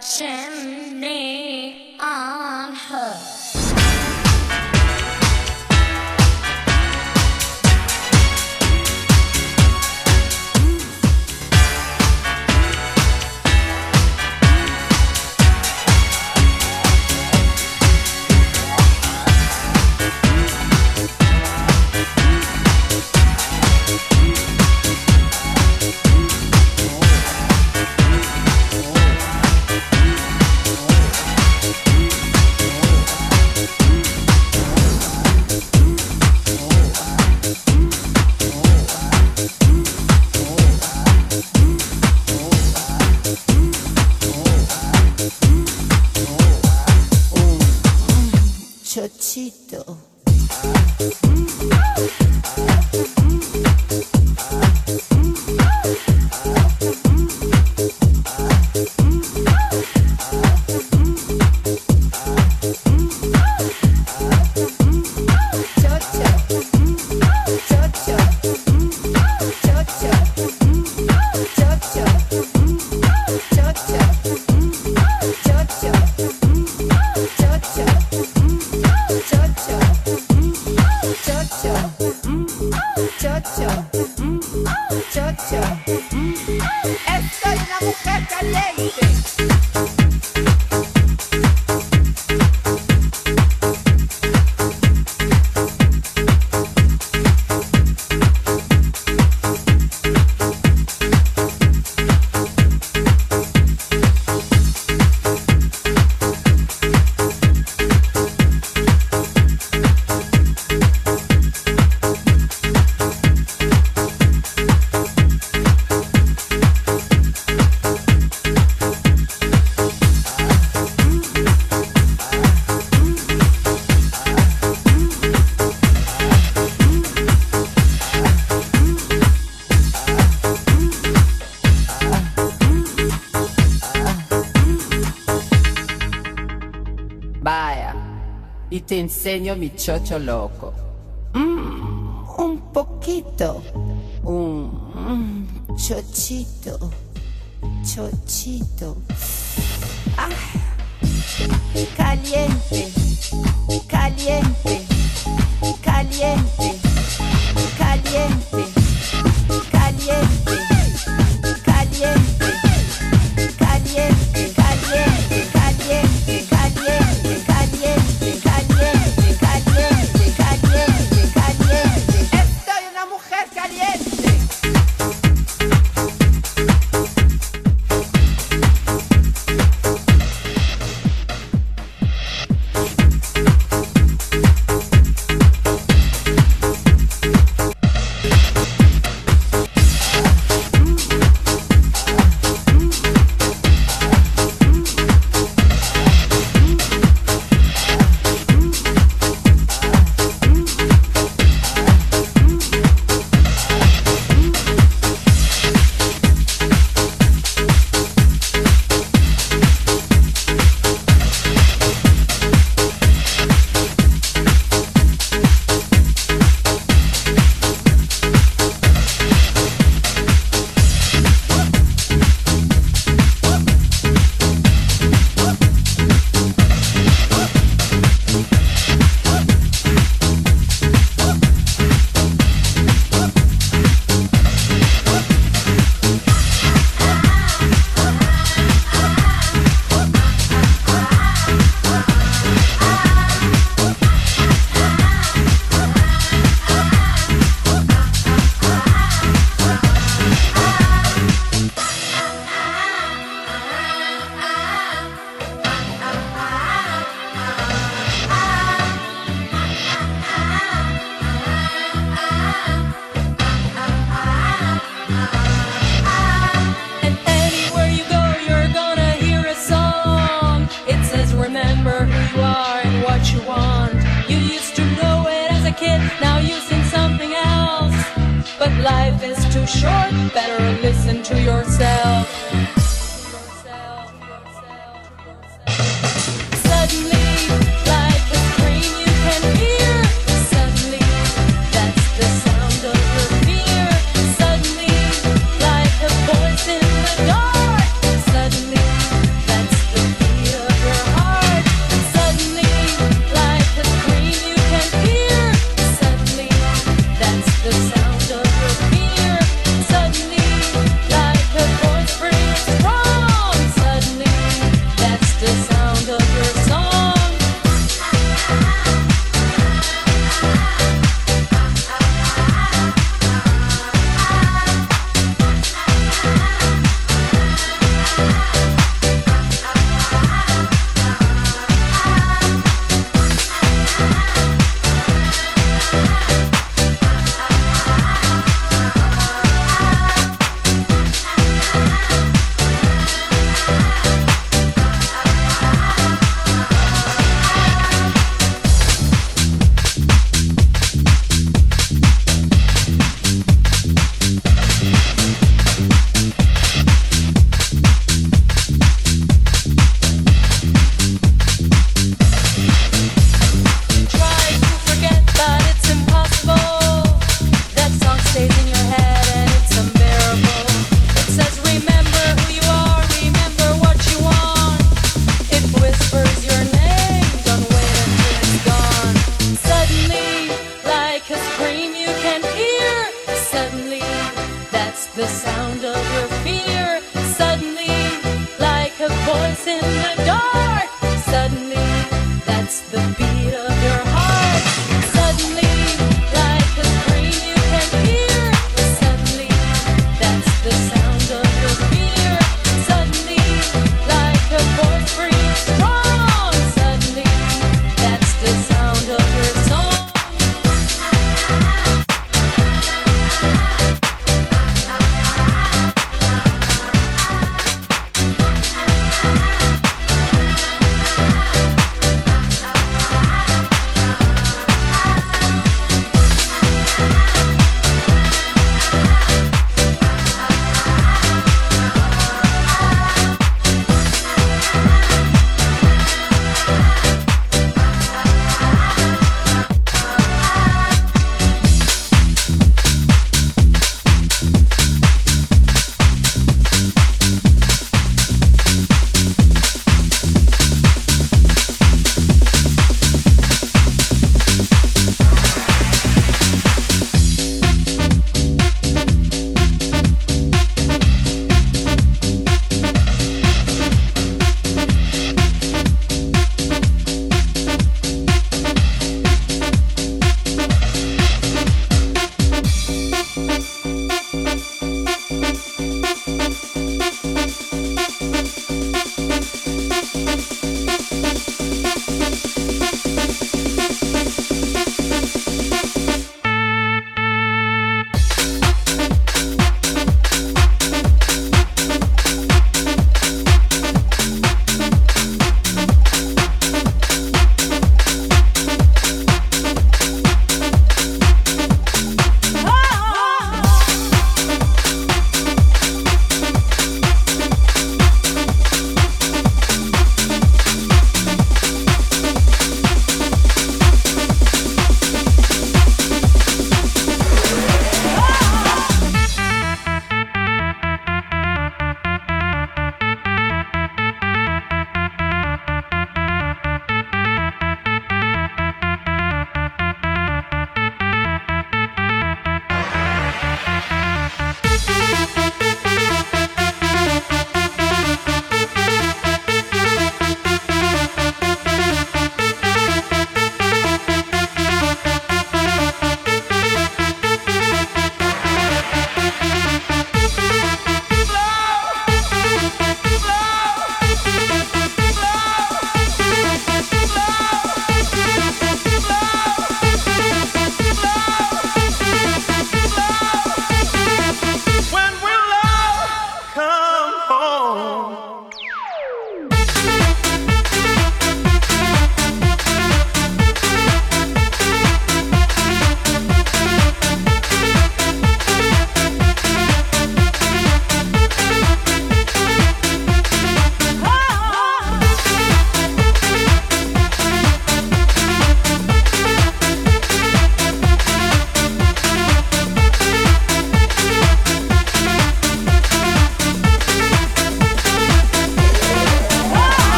chimney. Insegno mi loco. Mm, un poquito. Un mm, chochito. Chochito. Ah. Caliente. Caliente. Caliente. Caliente. Caliente. of life is too short, better listen to yourself.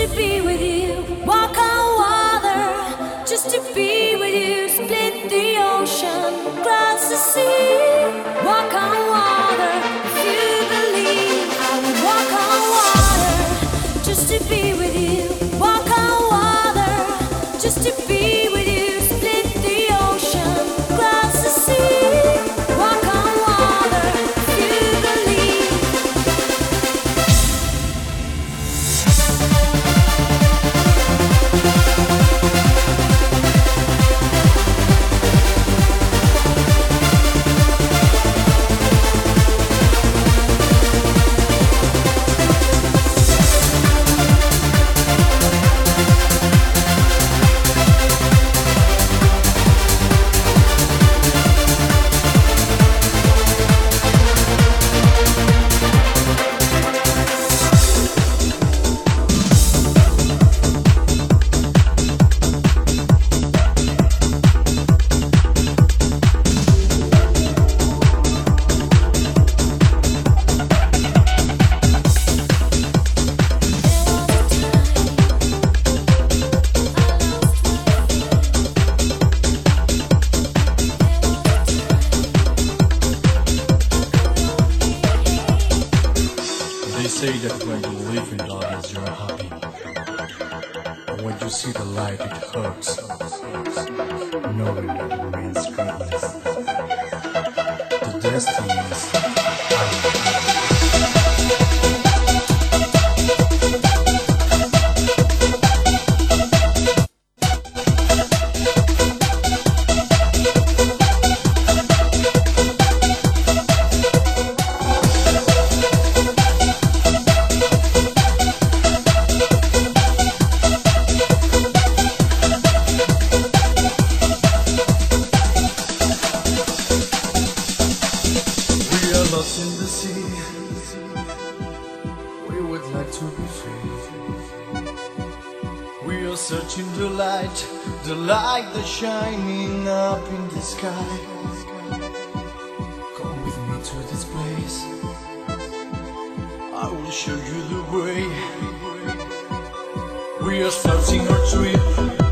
To be with you. we are starting our truth.